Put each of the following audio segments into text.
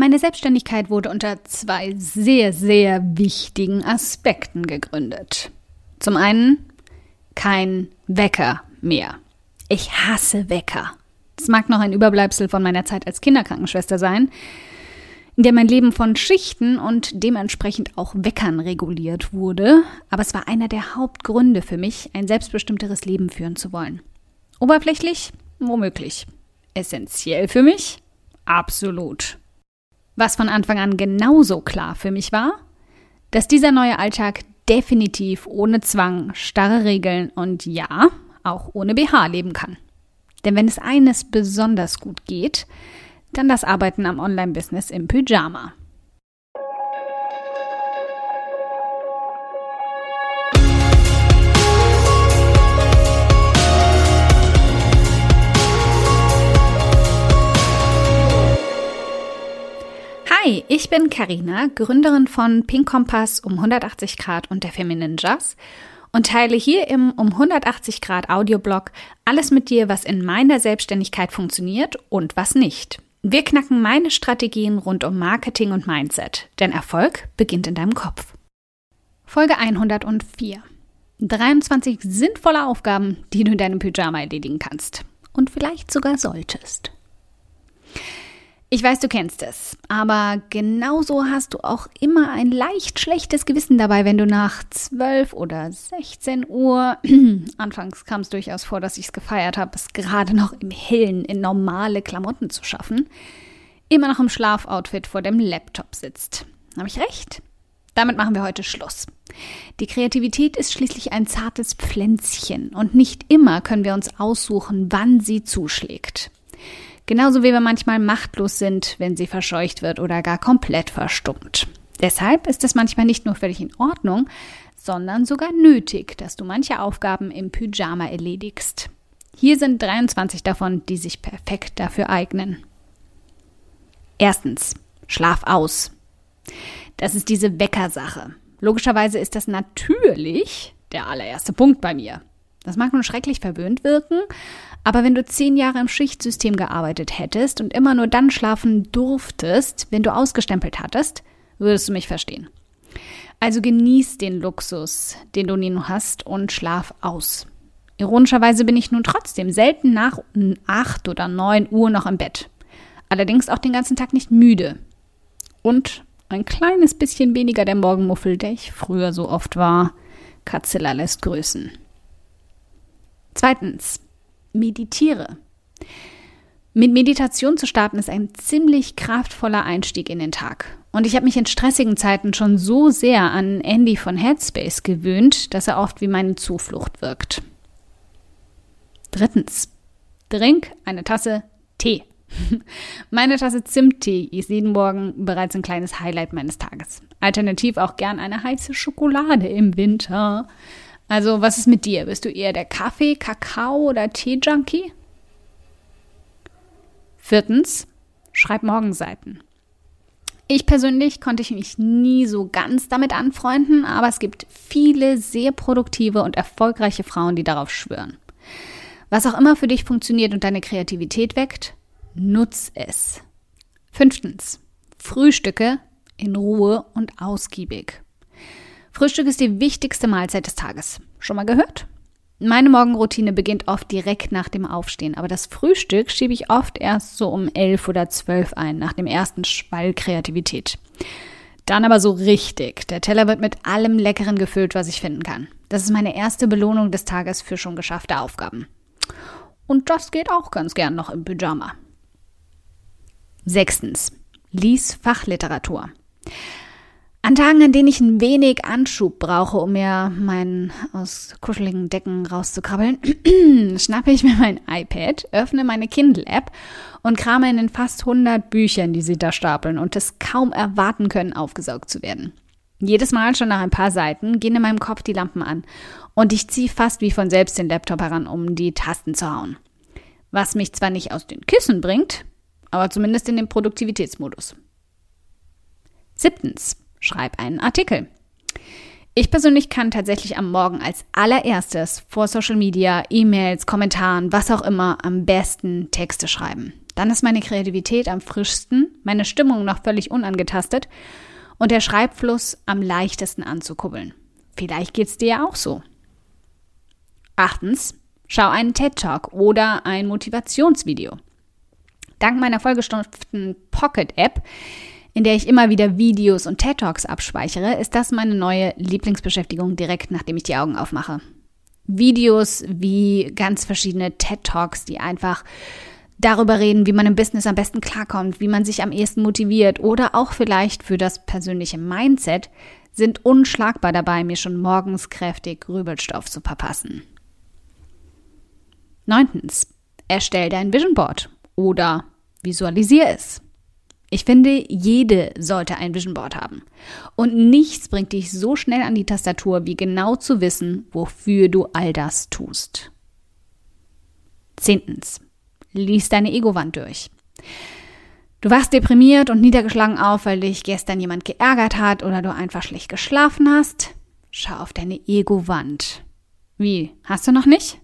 Meine Selbstständigkeit wurde unter zwei sehr, sehr wichtigen Aspekten gegründet. Zum einen kein Wecker mehr. Ich hasse Wecker. Das mag noch ein Überbleibsel von meiner Zeit als Kinderkrankenschwester sein, in der mein Leben von Schichten und dementsprechend auch Weckern reguliert wurde, aber es war einer der Hauptgründe für mich, ein selbstbestimmteres Leben führen zu wollen. Oberflächlich? Womöglich. Essentiell für mich? Absolut. Was von Anfang an genauso klar für mich war, dass dieser neue Alltag definitiv ohne Zwang, starre Regeln und ja, auch ohne BH leben kann. Denn wenn es eines besonders gut geht, dann das Arbeiten am Online-Business im Pyjama. Hi, ich bin Karina, Gründerin von Pink Kompass um 180 Grad und der Feminine Jazz und teile hier im um 180 Grad Audioblog alles mit dir, was in meiner Selbstständigkeit funktioniert und was nicht. Wir knacken meine Strategien rund um Marketing und Mindset, denn Erfolg beginnt in deinem Kopf. Folge 104. 23 sinnvolle Aufgaben, die du in deinem Pyjama erledigen kannst und vielleicht sogar solltest. Ich weiß, du kennst es, aber genauso hast du auch immer ein leicht schlechtes Gewissen dabei, wenn du nach 12 oder 16 Uhr, anfangs kam es durchaus vor, dass ich es gefeiert habe, es gerade noch im Hellen in normale Klamotten zu schaffen, immer noch im Schlafoutfit vor dem Laptop sitzt. Habe ich recht? Damit machen wir heute Schluss. Die Kreativität ist schließlich ein zartes Pflänzchen und nicht immer können wir uns aussuchen, wann sie zuschlägt. Genauso wie wir manchmal machtlos sind, wenn sie verscheucht wird oder gar komplett verstummt. Deshalb ist es manchmal nicht nur völlig in Ordnung, sondern sogar nötig, dass du manche Aufgaben im Pyjama erledigst. Hier sind 23 davon, die sich perfekt dafür eignen. Erstens, schlaf aus. Das ist diese Weckersache. Logischerweise ist das natürlich der allererste Punkt bei mir. Das mag nun schrecklich verwöhnt wirken, aber wenn du zehn Jahre im Schichtsystem gearbeitet hättest und immer nur dann schlafen durftest, wenn du ausgestempelt hattest, würdest du mich verstehen. Also genieß den Luxus, den du nun hast und schlaf aus. Ironischerweise bin ich nun trotzdem selten nach acht oder neun Uhr noch im Bett. Allerdings auch den ganzen Tag nicht müde. Und ein kleines bisschen weniger der Morgenmuffel, der ich früher so oft war. Katzilla lässt grüßen. Zweitens, meditiere. Mit Meditation zu starten ist ein ziemlich kraftvoller Einstieg in den Tag. Und ich habe mich in stressigen Zeiten schon so sehr an Andy von Headspace gewöhnt, dass er oft wie meine Zuflucht wirkt. Drittens. Trink eine Tasse Tee. Meine Tasse Zimttee ist jeden Morgen bereits ein kleines Highlight meines Tages. Alternativ auch gern eine heiße Schokolade im Winter. Also, was ist mit dir? Bist du eher der Kaffee-, Kakao- oder Tee-Junkie? Viertens, schreib Morgenseiten. Ich persönlich konnte mich nie so ganz damit anfreunden, aber es gibt viele sehr produktive und erfolgreiche Frauen, die darauf schwören. Was auch immer für dich funktioniert und deine Kreativität weckt, nutz es. Fünftens, Frühstücke in Ruhe und ausgiebig. Frühstück ist die wichtigste Mahlzeit des Tages. Schon mal gehört? Meine Morgenroutine beginnt oft direkt nach dem Aufstehen, aber das Frühstück schiebe ich oft erst so um elf oder zwölf ein, nach dem ersten Schwall Kreativität. Dann aber so richtig. Der Teller wird mit allem Leckeren gefüllt, was ich finden kann. Das ist meine erste Belohnung des Tages für schon geschaffte Aufgaben. Und das geht auch ganz gern noch im Pyjama. Sechstens. Lies Fachliteratur. An Tagen, an denen ich ein wenig Anschub brauche, um mir meinen aus kuscheligen Decken rauszukrabbeln, schnappe ich mir mein iPad, öffne meine Kindle-App und krame in den fast 100 Büchern, die sie da stapeln und es kaum erwarten können, aufgesaugt zu werden. Jedes Mal schon nach ein paar Seiten gehen in meinem Kopf die Lampen an und ich ziehe fast wie von selbst den Laptop heran, um die Tasten zu hauen. Was mich zwar nicht aus den Kissen bringt, aber zumindest in den Produktivitätsmodus. Siebtens. Schreib einen Artikel. Ich persönlich kann tatsächlich am Morgen als allererstes vor Social Media, E-Mails, Kommentaren, was auch immer am besten Texte schreiben. Dann ist meine Kreativität am frischsten, meine Stimmung noch völlig unangetastet und der Schreibfluss am leichtesten anzukubbeln. Vielleicht geht's dir ja auch so. Achtens, schau einen TED Talk oder ein Motivationsvideo. Dank meiner vollgestopften Pocket App, in der ich immer wieder Videos und TED Talks abspeichere, ist das meine neue Lieblingsbeschäftigung direkt nachdem ich die Augen aufmache. Videos wie ganz verschiedene TED Talks, die einfach darüber reden, wie man im Business am besten klarkommt, wie man sich am ehesten motiviert oder auch vielleicht für das persönliche Mindset, sind unschlagbar dabei, mir schon morgens kräftig Grübelstoff zu verpassen. Neuntens, erstell dein Vision Board oder visualisier es. Ich finde, jede sollte ein Vision Board haben. Und nichts bringt dich so schnell an die Tastatur, wie genau zu wissen, wofür du all das tust. Zehntens. Lies deine Ego-Wand durch. Du wachst deprimiert und niedergeschlagen auf, weil dich gestern jemand geärgert hat oder du einfach schlecht geschlafen hast. Schau auf deine Ego-Wand. Wie? Hast du noch nicht?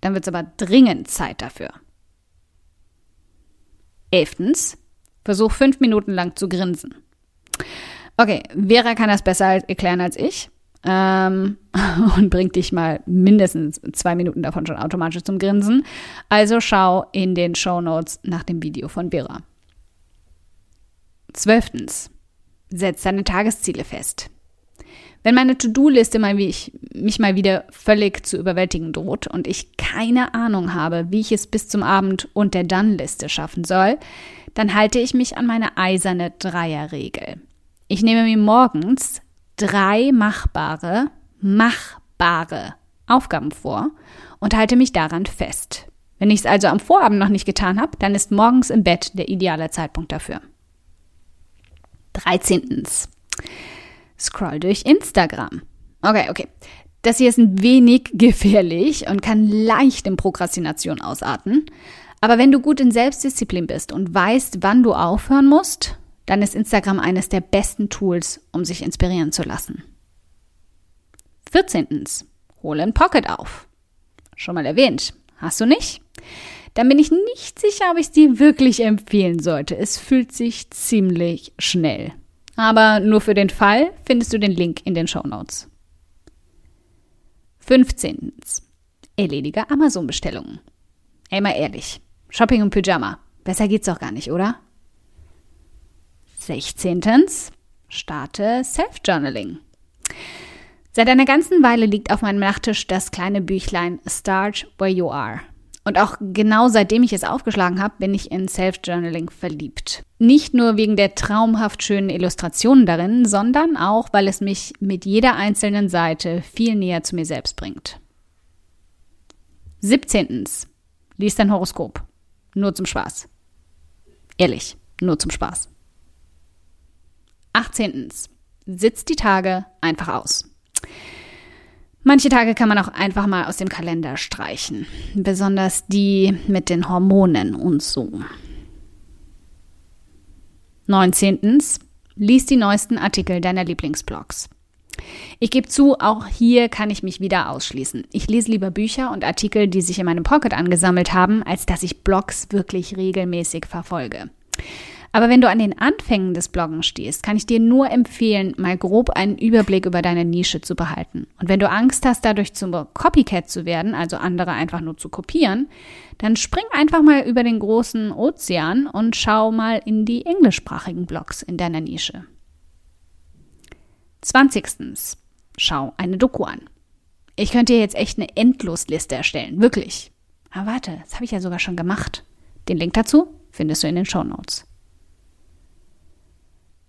Dann wird es aber dringend Zeit dafür. Elftens, versuch fünf Minuten lang zu grinsen. Okay, Vera kann das besser erklären als ich ähm, und bringt dich mal mindestens zwei Minuten davon schon automatisch zum Grinsen. Also schau in den Show Notes nach dem Video von Vera. Zwölftens, setz deine Tagesziele fest. Wenn meine To-Do-Liste mal, mich mal wieder völlig zu überwältigen droht und ich keine Ahnung habe, wie ich es bis zum Abend und der Dann-Liste schaffen soll, dann halte ich mich an meine eiserne Dreierregel. Ich nehme mir morgens drei machbare, machbare Aufgaben vor und halte mich daran fest. Wenn ich es also am Vorabend noch nicht getan habe, dann ist morgens im Bett der ideale Zeitpunkt dafür. 13. Scroll durch Instagram. Okay, okay. Das hier ist ein wenig gefährlich und kann leicht in Prokrastination ausarten. Aber wenn du gut in Selbstdisziplin bist und weißt, wann du aufhören musst, dann ist Instagram eines der besten Tools, um sich inspirieren zu lassen. 14. Hole ein Pocket auf. Schon mal erwähnt. Hast du nicht? Dann bin ich nicht sicher, ob ich es dir wirklich empfehlen sollte. Es fühlt sich ziemlich schnell aber nur für den Fall findest du den Link in den Show Notes. 15. Erledige Amazon-Bestellungen. Ey, mal ehrlich. Shopping und Pyjama. Besser geht's doch gar nicht, oder? 16. Starte Self-Journaling. Seit einer ganzen Weile liegt auf meinem Nachttisch das kleine Büchlein Start Where You Are und auch genau seitdem ich es aufgeschlagen habe, bin ich in Self-Journaling verliebt. Nicht nur wegen der traumhaft schönen Illustrationen darin, sondern auch, weil es mich mit jeder einzelnen Seite viel näher zu mir selbst bringt. 17. Lies dein Horoskop. Nur zum Spaß. Ehrlich, nur zum Spaß. 18. Sitz die Tage einfach aus. Manche Tage kann man auch einfach mal aus dem Kalender streichen, besonders die mit den Hormonen und so. 19. Lies die neuesten Artikel deiner Lieblingsblogs. Ich gebe zu, auch hier kann ich mich wieder ausschließen. Ich lese lieber Bücher und Artikel, die sich in meinem Pocket angesammelt haben, als dass ich Blogs wirklich regelmäßig verfolge. Aber wenn du an den Anfängen des Bloggen stehst, kann ich dir nur empfehlen, mal grob einen Überblick über deine Nische zu behalten. Und wenn du Angst hast, dadurch zum Copycat zu werden, also andere einfach nur zu kopieren, dann spring einfach mal über den großen Ozean und schau mal in die englischsprachigen Blogs in deiner Nische. 20. Schau eine Doku an. Ich könnte dir jetzt echt eine Endlosliste erstellen, wirklich. Aber warte, das habe ich ja sogar schon gemacht. Den Link dazu findest du in den Show Notes.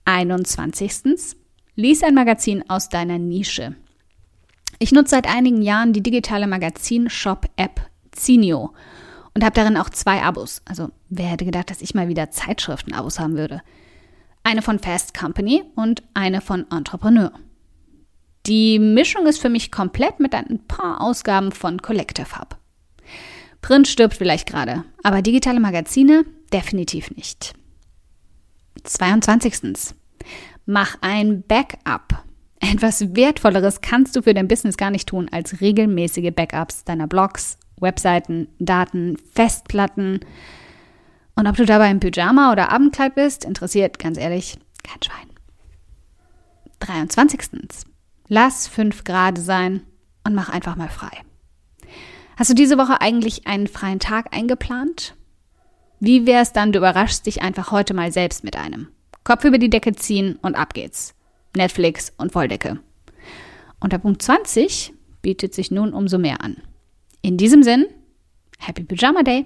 21. Lies ein Magazin aus deiner Nische. Ich nutze seit einigen Jahren die digitale Magazin-Shop-App Zinio und habe darin auch zwei Abos. Also wer hätte gedacht, dass ich mal wieder Zeitschriften-Abos haben würde? Eine von Fast Company und eine von Entrepreneur. Die Mischung ist für mich komplett mit ein paar Ausgaben von Collective Hub. Print stirbt vielleicht gerade, aber digitale Magazine definitiv nicht. 22. Mach ein Backup. Etwas Wertvolleres kannst du für dein Business gar nicht tun als regelmäßige Backups deiner Blogs, Webseiten, Daten, Festplatten Und ob du dabei im Pyjama oder Abendkleid bist, interessiert ganz ehrlich kein Schwein. 23. Lass 5 Grad sein und mach einfach mal frei. Hast du diese Woche eigentlich einen freien Tag eingeplant? Wie wär's dann, du überraschst dich einfach heute mal selbst mit einem. Kopf über die Decke ziehen und ab geht's. Netflix und Volldecke. Und der Punkt 20 bietet sich nun umso mehr an. In diesem Sinn, Happy Pyjama Day!